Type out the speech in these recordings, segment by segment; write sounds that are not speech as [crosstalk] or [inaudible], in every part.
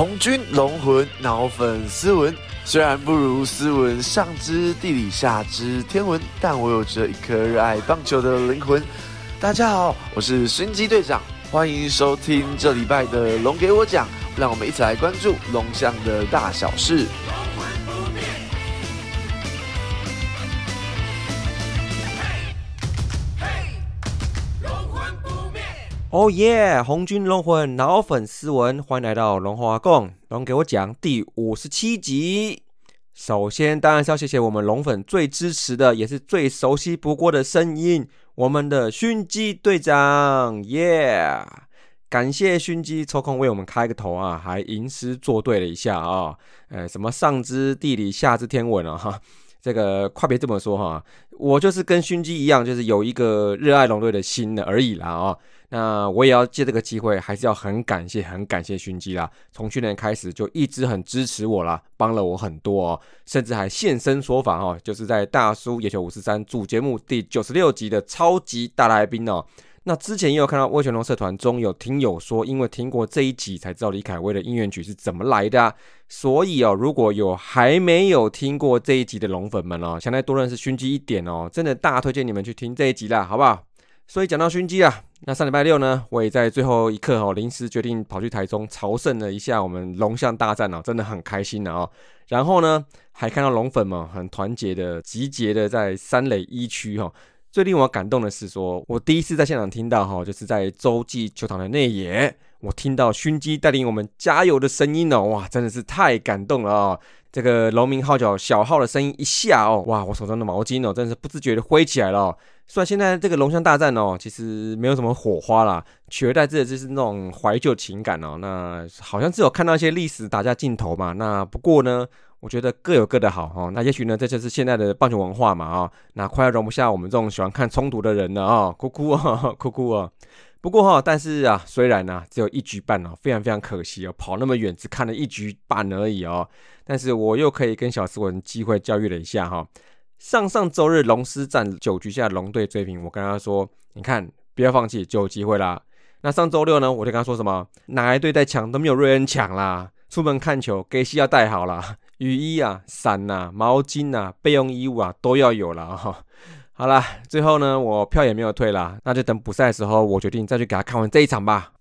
红军龙魂脑粉斯文，虽然不如斯文上知地理下知天文，但我有着一颗热爱棒球的灵魂。大家好，我是孙机队长，欢迎收听这礼拜的龙给我讲，让我们一起来关注龙象的大小事。哦耶！红军龙魂脑粉斯文，欢迎来到龙华共龙给我讲第五十七集。首先，当然是要谢谢我们龙粉最支持的，也是最熟悉不过的声音，我们的熏鸡队长耶！感谢熏鸡抽空为我们开个头啊，还吟诗作对了一下啊，呃，什么上知地理，下知天文啊，哈，这个快别这么说哈，我就是跟熏鸡一样，就是有一个热爱龙队的心的而已啦啊。那我也要借这个机会，还是要很感谢、很感谢熏鸡啦。从去年开始就一直很支持我啦，帮了我很多哦，甚至还现身说法哦，就是在大叔野球五十三主节目第九十六集的超级大来宾哦。那之前也有看到威权龙社团中有听友说，因为听过这一集才知道李凯威的音乐曲是怎么来的，所以哦，如果有还没有听过这一集的龙粉们哦，想再多认识熏鸡一点哦，真的大推荐你们去听这一集啦，好不好？所以讲到熏鸡啊。那上礼拜六呢，我也在最后一刻哦，临时决定跑去台中朝圣了一下我们龙象大战哦，真的很开心的哦。然后呢，还看到龙粉们很团结的集结的在三垒一区哈。最令我感动的是，说我第一次在现场听到哈，就是在洲际球场的内野，我听到熏鸡带领我们加油的声音哦，哇，真的是太感动了哦。这个农民号角小号的声音一下哦，哇，我手上的毛巾哦，真的是不自觉的挥起来了。虽然现在这个龙象大战哦，其实没有什么火花啦，取而代之的就是那种怀旧情感哦。那好像只有看到一些历史打架镜头嘛。那不过呢，我觉得各有各的好哦。那也许呢，这就是现在的棒球文化嘛啊。那快要容不下我们这种喜欢看冲突的人了啊，哭哭啊，哭哭啊。不过哈，但是啊，虽然呢只有一局半哦，非常非常可惜哦，跑那么远只看了一局半而已哦。但是我又可以跟小斯文机会教育了一下哈。上上周日龙狮战九局下龙队追平，我跟他说：“你看，不要放弃，就有机会啦。”那上周六呢，我就跟他说什么：“哪一队在抢都没有瑞恩抢啦。出门看球，给西要带好啦，雨衣啊、伞呐、毛巾呐、备用衣物啊都要有了哈。”好啦，最后呢，我票也没有退啦，那就等补赛的时候，我决定再去给他看完这一场吧。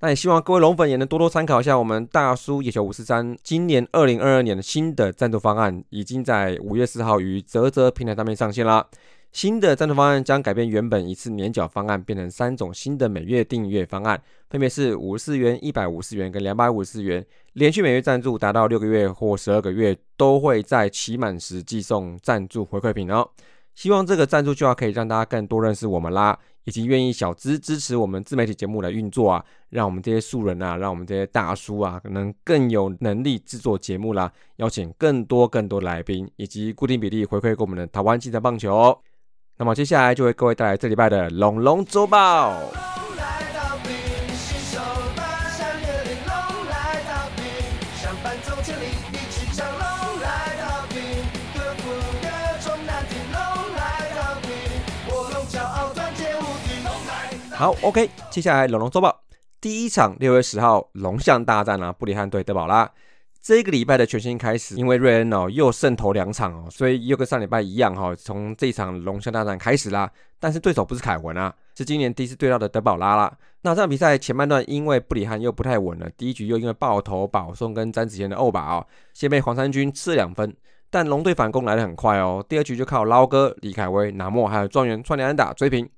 那也希望各位龙粉也能多多参考一下我们大叔野球五四三今年二零二二年的新的赞助方案，已经在五月四号于泽泽平台上面上线了。新的赞助方案将改变原本一次年缴方案，变成三种新的每月订阅方案，分别是五十四元、一百五十元跟两百五十元。连续每月赞助达到六个月或十二个月，都会在期满时寄送赞助回馈品哦。希望这个赞助计划可以让大家更多认识我们啦。以及愿意小资支持我们自媒体节目的运作啊，让我们这些素人啊，让我们这些大叔啊，能更有能力制作节目啦，邀请更多更多来宾，以及固定比例回馈给我们的台湾精彩棒球。那么接下来就为各位带来这礼拜的龙龙周报。好，OK，接下来龙龙周报第一场六月十号龙象大战啊，布里汉对德保拉。这个礼拜的全新开始，因为瑞恩哦又胜投两场哦，所以又跟上礼拜一样哈，从这场龙象大战开始啦。但是对手不是凯文啊，是今年第一次对到的德保拉啦。那这场比赛前半段因为布里汉又不太稳了，第一局又因为爆头保送跟詹子贤的欧巴哦，先被黄山军吃了两分。但龙队反攻来得很快哦，第二局就靠捞哥李凯威、拿莫还有状元串联安打追平。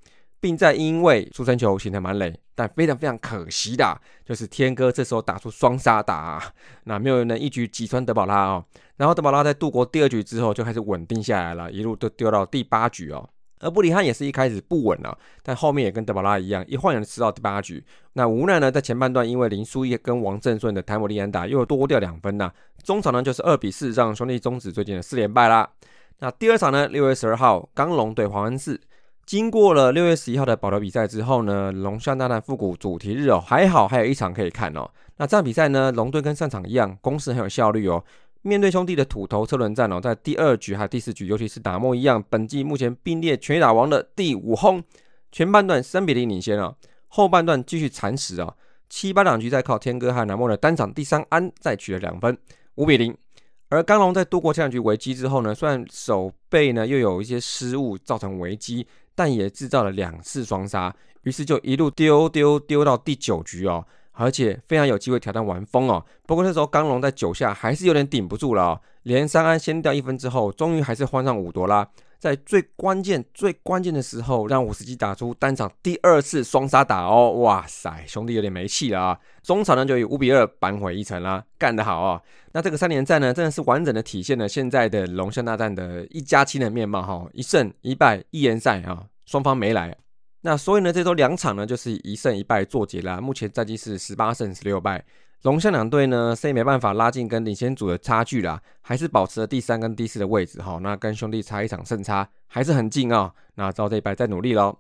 并在因为出生球形成满垒，但非常非常可惜的，就是天哥这时候打出双杀打，那没有人能一局击穿德保拉哦。然后德保拉在度过第二局之后，就开始稳定下来了，一路都丢到第八局哦。而布里汉也是一开始不稳了，但后面也跟德保拉一样，一晃眼吃到第八局。那无奈呢，在前半段因为林书义跟王正顺的台姆利安打又多掉两分呐，中场呢就是二比四让兄弟终止最近的四连败啦。那第二场呢，六月十二号，刚龙对黄恩寺。经过了六月十一号的保留比赛之后呢，龙象大战复古主题日哦，还好还有一场可以看哦。那这场比赛呢，龙队跟上场一样，攻势很有效率哦。面对兄弟的土头车轮战哦，在第二局还有第四局，尤其是打莫一样，本季目前并列全打王的第五轰，前半段三比零领先哦，后半段继续蚕食哦，七八两局再靠天哥和南莫的单场第三安再取了两分，五比零。而刚龙在度过这两局危机之后呢，虽然手背呢又有一些失误造成危机，但也制造了两次双杀，于是就一路丢丢丢到第九局哦，而且非常有机会挑战完封哦。不过那时候刚龙在九下还是有点顶不住了哦，连三安先掉一分之后，终于还是换上五夺啦。在最关键、最关键的时候，让五十基打出单场第二次双杀打哦！哇塞，兄弟有点没气了啊！中场呢就以五比二扳回一城啦，干得好啊！那这个三连战呢，真的是完整的体现了现在的龙象大战的一家亲的面貌哈！一胜一败一联赛啊，双方没来。那所以呢，这周两场呢就是一胜一败作结啦。目前战绩是十八胜十六败。龙象两队呢，虽然没办法拉近跟领先组的差距啦，还是保持了第三跟第四的位置哈。那跟兄弟差一场胜差还是很近啊。那照这一拜再努力喽。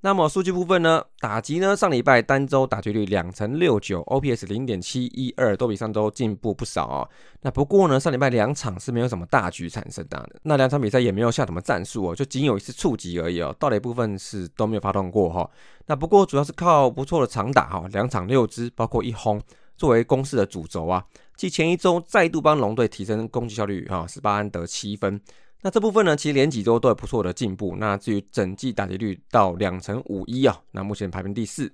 那么数据部分呢，打击呢，上礼拜单周打击率两成六九，OPS 零点七一二，都比上周进步不少哦。那不过呢，上礼拜两场是没有什么大局产生的，那两场比赛也没有下什么战术哦，就仅有一次触及而已哦。盗垒部分是都没有发动过哈。那不过主要是靠不错的长打哈，两场六支，包括一轰。作为攻势的主轴啊，继前一周再度帮龙队提升攻击效率哈，十八安得七分。那这部分呢，其实连几周都有不错的进步。那至于整季打击率到两成五一啊，那目前排名第四。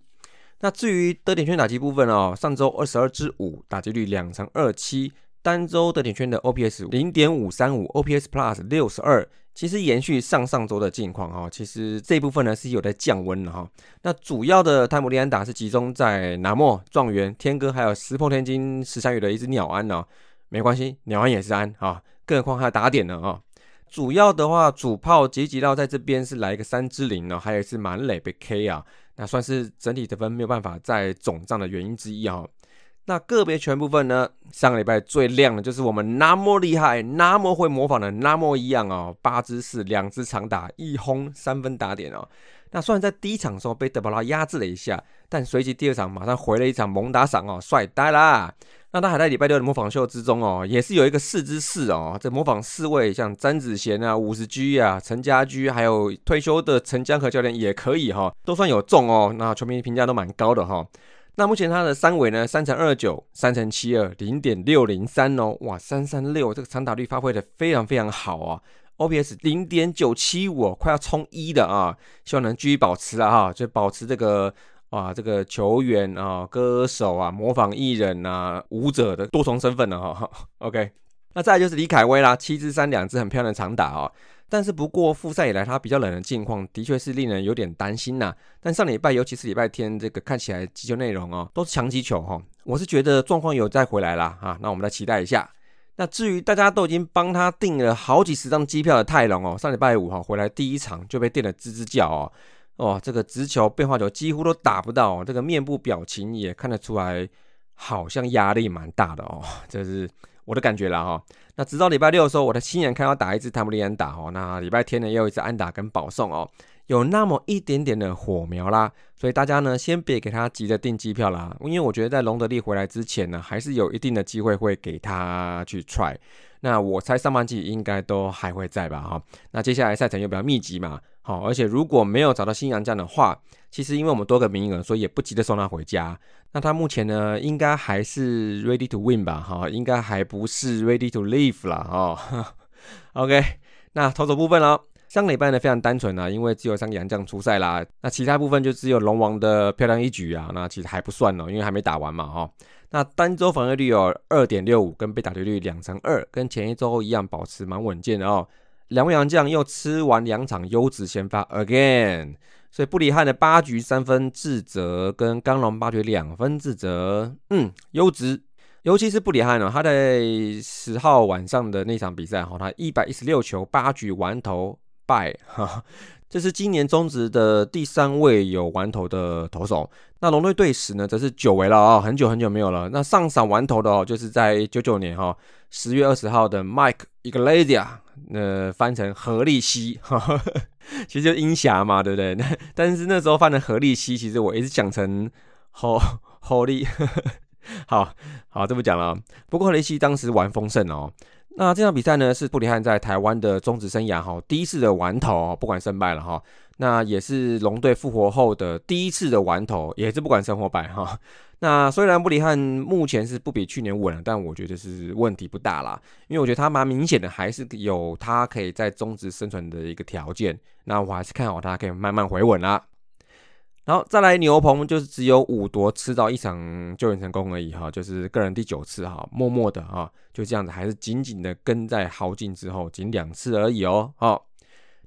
那至于得点圈打击部分哦，上周二十二支五，打击率两成二七，单周得点圈的 OPS 零点五三五，OPS Plus 六十二。其实延续上上周的境况哈，其实这一部分呢是有在降温的哈。那主要的泰姆利安打是集中在南莫、状元、天哥，还有石破天惊、十三羽的一只鸟安呢。没关系，鸟安也是安啊，更何况还有打点呢啊。主要的话，主炮吉吉到在这边是来一个三支零呢，还有一次满垒被 K 啊，那算是整体得分没有办法在总账的原因之一啊。那个别全部分呢？上个礼拜最亮的就是我们那么厉害、那么会模仿的那么一样哦，八支四，两支长打，一轰三分打点哦。那虽然在第一场的时候被德保拉压制了一下，但随即第二场马上回了一场猛打赏哦，帅呆啦！那他还在礼拜六的模仿秀之中哦，也是有一个四支四哦，这模仿四位像詹子贤啊、五十 G 啊、陈家驹，还有退休的陈江河教练也可以哈，都算有中哦。那球迷评价都蛮高的哈。那目前它的三围呢，三乘二九，三乘七二，零点六零三哦，哇，三三六，这个长打率发挥的非常非常好啊，OPS 零点九七五，快要冲一的啊，希望能继续保持了哈，就保持这个啊，这个球员啊，歌手啊，模仿艺人啊，舞者的多重身份了哈，OK，那再就是李凯威啦，七支三，两支很漂亮的长打哦。但是不过复赛以来，他比较冷的境况的确是令人有点担心呐。但上礼拜，尤其是礼拜天，这个看起来击球内容哦，都是强击球哈。我是觉得状况有再回来啦啊。那我们来期待一下。那至于大家都已经帮他订了好几十张机票的泰隆哦，上礼拜五哈回来第一场就被电的吱吱叫哦。哦，这个直球变化球几乎都打不到，这个面部表情也看得出来，好像压力蛮大的哦。这是我的感觉了哈。那直到礼拜六的时候，我的亲眼看到打一次塔姆利安打哦。那礼拜天呢，又一次安打跟保送哦，有那么一点点的火苗啦。所以大家呢，先别给他急着订机票啦，因为我觉得在隆德利回来之前呢，还是有一定的机会会给他去 try。那我猜上半季应该都还会在吧哈。那接下来赛程又比较密集嘛，好，而且如果没有找到新洋将的话，其实因为我们多个名额，所以也不急着送他回家。那他目前呢，应该还是 ready to win 吧？哈，应该还不是 ready to leave 啦。哈。[laughs] OK，那投手部分了，上个礼拜呢非常单纯啊，因为只有三个洋将出赛啦。那其他部分就只有龙王的漂亮一局啊，那其实还不算哦，因为还没打完嘛。哈，那单周防御率有二点六五，跟被打击率两成二，跟前一周一样，保持蛮稳健的哦。两位洋将又吃完两场优质先发 again。所以布里汉的八局三分自责，跟刚龙八局两分自责，嗯，优质。尤其是布里汉呢，他在十号晚上的那场比赛哈，他一百一十六球八局完投败，[laughs] 这是今年中职的第三位有完投的投手。那龙队队史呢，则是久违了啊，很久很久没有了。那上场完投的哦，就是在九九年哈十月二十号的 Mike Iglesias，那翻成何利西。[laughs] 其实就英侠嘛，对不对？那 [laughs] 但是那时候翻的何利西，其实我一直讲成何何利，[laughs] 好好这不讲了。不过何利西当时玩丰盛哦，那这场比赛呢，是布里汉在台湾的中职生涯哈第一次的完投，不管胜败了哈。那也是龙队复活后的第一次的完投，也是不管胜或败哈。那虽然布里汉目前是不比去年稳了，但我觉得是问题不大啦，因为我觉得他蛮明显的，还是有他可以在中职生存的一个条件。那我还是看好他可以慢慢回稳啦。然后再来牛棚，就是只有五夺吃到一场救援成功而已哈，就是个人第九次哈，默默的哈，就这样子，还是紧紧的跟在豪进之后，仅两次而已哦。好，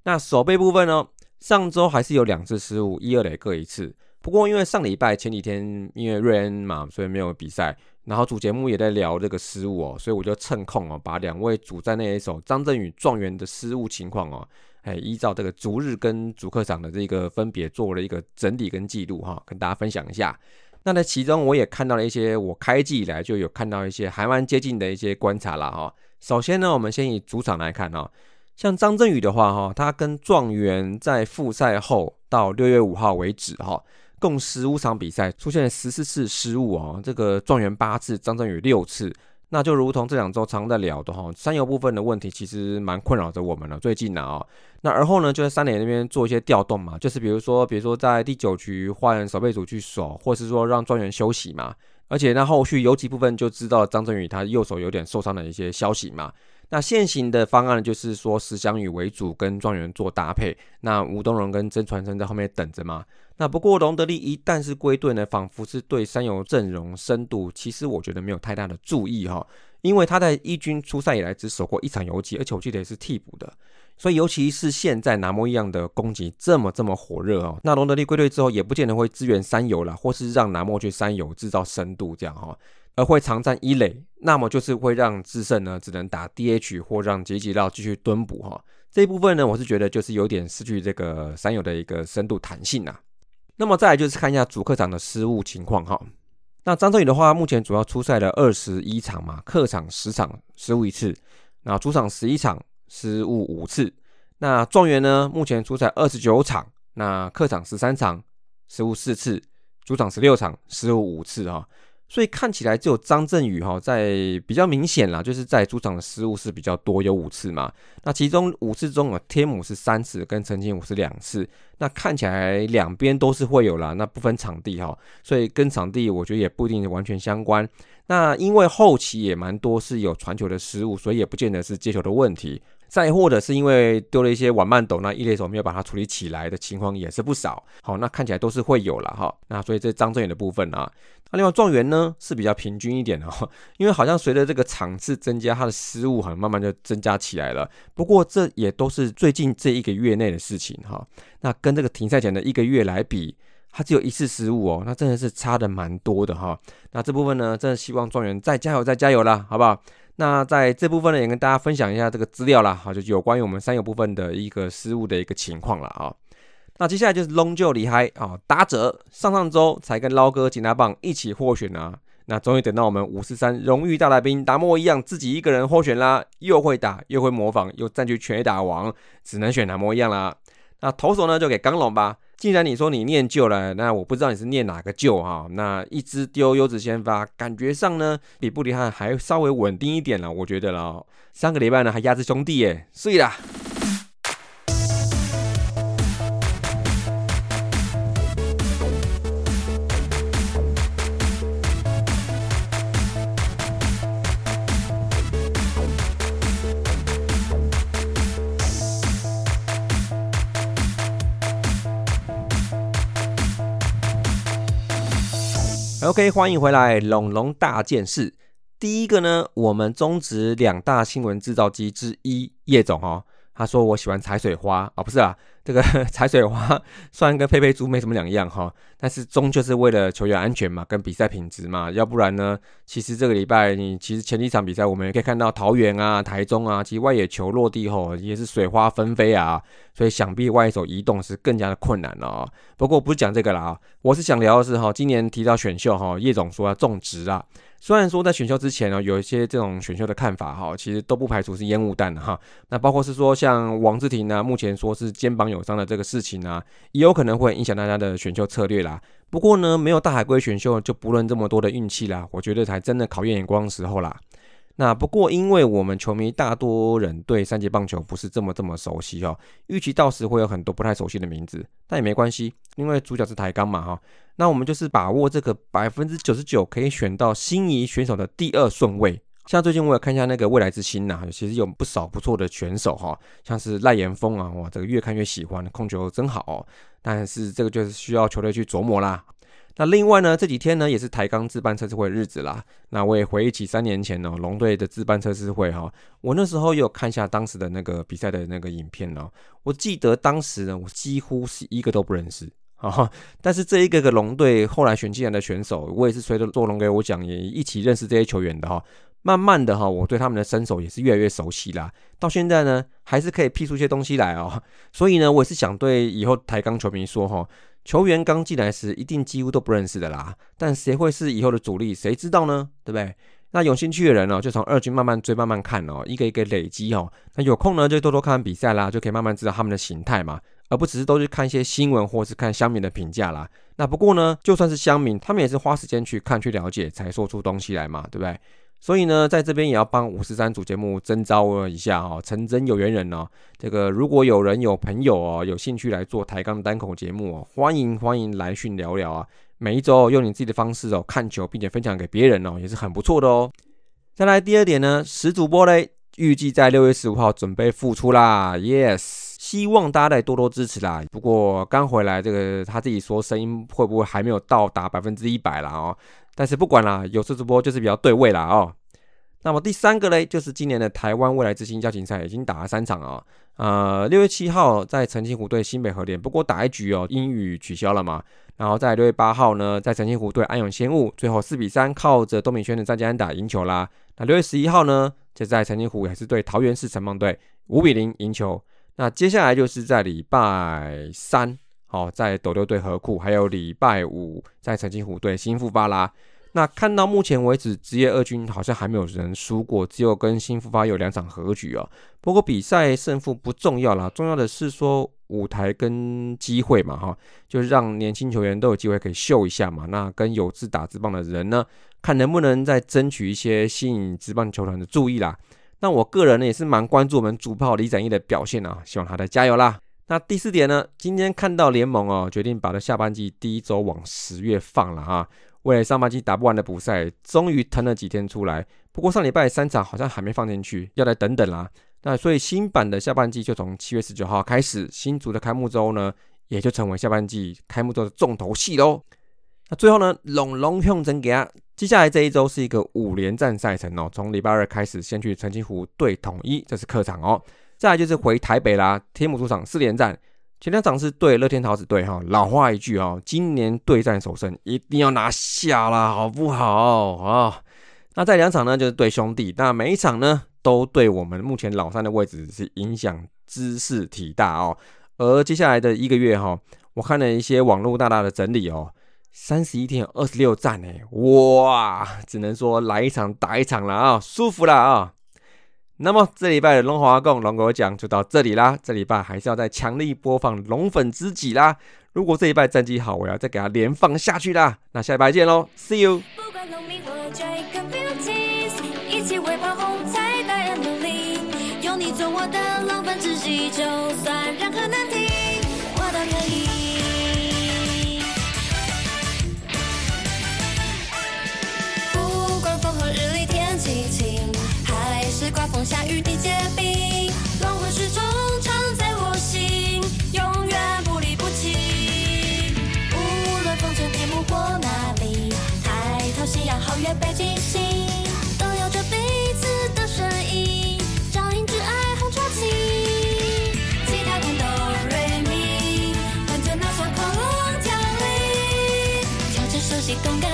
那守备部分呢，上周还是有两次失误，一二垒各一次。不过因为上礼拜前几天因为瑞恩嘛，所以没有比赛，然后主节目也在聊这个失误哦，所以我就趁空哦，把两位主战那一手张振宇状元的失误情况哦。哎，依照这个逐日跟主客场的这个分别做了一个整理跟记录哈，跟大家分享一下。那在其中我也看到了一些我开季以来就有看到一些还蛮接近的一些观察了哈。首先呢，我们先以主场来看哦，像张振宇的话哈，他跟状元在复赛后到六月五号为止哈，共十五场比赛出现了十四次失误哦，这个状元八次，张振宇六次。那就如同这两周常在聊的哈，三游部分的问题其实蛮困扰着我们了。最近呢啊，那而后呢就在三垒那边做一些调动嘛，就是比如说，比如说在第九局换守备组去守，或是说让庄园休息嘛。而且那后续游击部分就知道张振宇他右手有点受伤的一些消息嘛。那现行的方案就是说石祥宇为主跟状元做搭配，那吴东荣跟曾传生在后面等着嘛。那不过隆德利一旦是归队呢，仿佛是对三游阵容深度，其实我觉得没有太大的注意哈，因为他在一军出赛以来只守过一场游击，而且我记得也是替补的，所以尤其是现在拿摩一样的攻击这么这么火热哦，那隆德利归队之后也不见得会支援三游了，或是让拿摩去三游制造深度这样哈。而会常占一垒，那么就是会让智胜呢只能打 DH 或让杰吉绕继续蹲补哈。这一部分呢，我是觉得就是有点失去这个三友的一个深度弹性啊。那么再来就是看一下主客场的失误情况哈。那张振宇的话，目前主要出赛了二十一场嘛，客场十场失误一次，那主场十一场失误五次。那状元呢，目前出赛二十九场，那客场十三场失误四次，主场十六场失误五次哈。所以看起来只有张振宇哈在比较明显啦，就是在主场的失误是比较多，有五次嘛。那其中五次中啊，天母是三次，跟陈金武是两次。那看起来两边都是会有啦，那不分场地哈，所以跟场地我觉得也不一定完全相关。那因为后期也蛮多是有传球的失误，所以也不见得是接球的问题。再或者是因为丢了一些晚慢斗，那一垒手没有把它处理起来的情况也是不少。好，那看起来都是会有了哈。那所以这张正远的部分啊，那另外状元呢是比较平均一点的哈，因为好像随着这个场次增加，他的失误好像慢慢就增加起来了。不过这也都是最近这一个月内的事情哈。那跟这个停赛前的一个月来比，他只有一次失误哦，那真的是差的蛮多的哈。那这部分呢，真的希望状元再加油再加油啦，好不好？那在这部分呢，也跟大家分享一下这个资料啦，好，就有关于我们三有部分的一个失误的一个情况了啊。那接下来就是龙就离开啊，打者上上周才跟捞哥金大棒一起获选啊，那终于等到我们五四三荣誉大来宾达摩一样，自己一个人获选啦，又会打又会模仿，又占据全打王，只能选达摩一样啦。那投手呢，就给刚龙吧。既然你说你念旧了，那我不知道你是念哪个旧哈。那一支丢优质先发，感觉上呢比布里汉还稍微稳定一点了，我觉得了。上个礼拜呢还压制兄弟耶，碎啦。OK，欢迎回来，龙龙大件事。第一个呢，我们中职两大新闻制造机之一叶总哦，他说我喜欢采水花啊，不是啊。这个 [laughs] 踩水花 [laughs] 虽然跟佩佩猪没什么两样哈，但是终究是为了球员安全嘛，跟比赛品质嘛，要不然呢，其实这个礼拜你其实前几场比赛我们也可以看到桃园啊、台中啊，其实外野球落地后也是水花纷飞啊，所以想必外野手移动是更加的困难了啊。不过不是讲这个了啊，我是想聊的是哈，今年提到选秀哈，叶总说要种植啊。虽然说在选秀之前呢，有一些这种选秀的看法哈，其实都不排除是烟雾弹哈。那包括是说像王志廷呢，目前说是肩膀有伤的这个事情呢，也有可能会影响大家的选秀策略啦。不过呢，没有大海龟选秀就不论这么多的运气啦，我觉得才真的考验眼光时候啦。那不过，因为我们球迷大多人对三节棒球不是这么这么熟悉哦，预期到时会有很多不太熟悉的名字，但也没关系，因为主角是台钢嘛哈。那我们就是把握这个百分之九十九可以选到心仪选手的第二顺位。像最近我有看一下那个未来之星呐，其实有不少不错的选手哈，像是赖延峰啊，哇，这个越看越喜欢，控球真好。但是这个就是需要球队去琢磨啦。那另外呢，这几天呢也是台钢自办测试会的日子啦。那我也回忆起三年前哦，龙队的自办测试会哈，我那时候有看下当时的那个比赛的那个影片哦。我记得当时呢，我几乎是一个都不认识 [laughs] 啊。但是这一个个龙队后来选进来的选手，我也是随着做龙给我讲，也一起认识这些球员的哈。慢慢的哈，我对他们的身手也是越来越熟悉啦。到现在呢，还是可以批出一些东西来哦。所以呢，我也是想对以后台钢球迷说哈。球员刚进来时，一定几乎都不认识的啦。但谁会是以后的主力，谁知道呢？对不对？那有兴趣的人呢，就从二军慢慢追，慢慢看哦，一个一个累积哦。那有空呢，就多多看比赛啦，就可以慢慢知道他们的形态嘛，而不只是都去看一些新闻或是看乡民的评价啦。那不过呢，就算是乡民，他们也是花时间去看、去了解，才说出东西来嘛，对不对？所以呢，在这边也要帮五十三组节目征召一下哦，成真有缘人哦。这个如果有人有朋友哦，有兴趣来做抬杠单口节目哦，欢迎欢迎来讯聊聊啊。每一周用你自己的方式哦看球，并且分享给别人哦，也是很不错的哦。再来第二点呢，十主播嘞，预计在六月十五号准备复出啦，yes，希望大家再多多支持啦。不过刚回来，这个他自己说声音会不会还没有到达百分之一百了哦？但是不管啦，有次直播就是比较对位啦哦。那么第三个嘞，就是今年的台湾未来之星邀请赛已经打了三场啊。呃，六月七号在澄清湖对新北河联，不过打一局哦，英语取消了嘛。然后在六月八号呢，在澄清湖对安永仙雾，最后四比三靠着东敏轩的战绩安打赢球啦。那六月十一号呢，就在澄清湖也是对桃园市城邦队五比零赢球。那接下来就是在礼拜三。好，在斗六队河库，还有礼拜五在澄清湖对新富巴拉。那看到目前为止，职业二军好像还没有人输过，只有跟新富发有两场和局哦。不过比赛胜负不重要啦，重要的是说舞台跟机会嘛，哈，就是让年轻球员都有机会可以秀一下嘛。那跟有志打直棒的人呢，看能不能再争取一些吸引直棒球团的注意啦。那我个人呢也是蛮关注我们主炮李展毅的表现啊，希望他再加油啦。那第四点呢？今天看到联盟哦，决定把这下半季第一周往十月放了啊。为了上半季打不完的补赛，终于腾了几天出来。不过上礼拜三场好像还没放进去，要再等等啦。那所以新版的下半季就从七月十九号开始，新组的开幕周呢，也就成为下半季开幕周的重头戏喽。那最后呢，龙龙用真给啊，接下来这一周是一个五连战赛程哦，从礼拜二开始，先去澄清湖对统一，这是客场哦。再来就是回台北啦，天母主场四连战，前两场是对乐天桃子队哈，老话一句哈，今年对战首胜一定要拿下啦，好不好啊？那在两场呢就是对兄弟，那每一场呢都对我们目前老三的位置是影响知识体大哦。而接下来的一个月哈，我看了一些网络大大的整理哦，三十一天二十六战哎，哇，只能说来一场打一场了啊，舒服了啊。那么这礼拜的龙华共龙狗讲就到这里啦。这礼拜还是要再强力播放龙粉知己啦。如果这礼拜战绩好，我要再给他连放下去啦。那下礼拜见喽，See you。下与地结冰，龙魂始终常在我心，永远不离不弃。无论风尘天幕或哪里，抬头夕阳、皓月、北极星，都有着彼此的身影，照映着爱红妆旗。其他伴奏，瑞米，伴着那座破龙降临，调整手型，动感。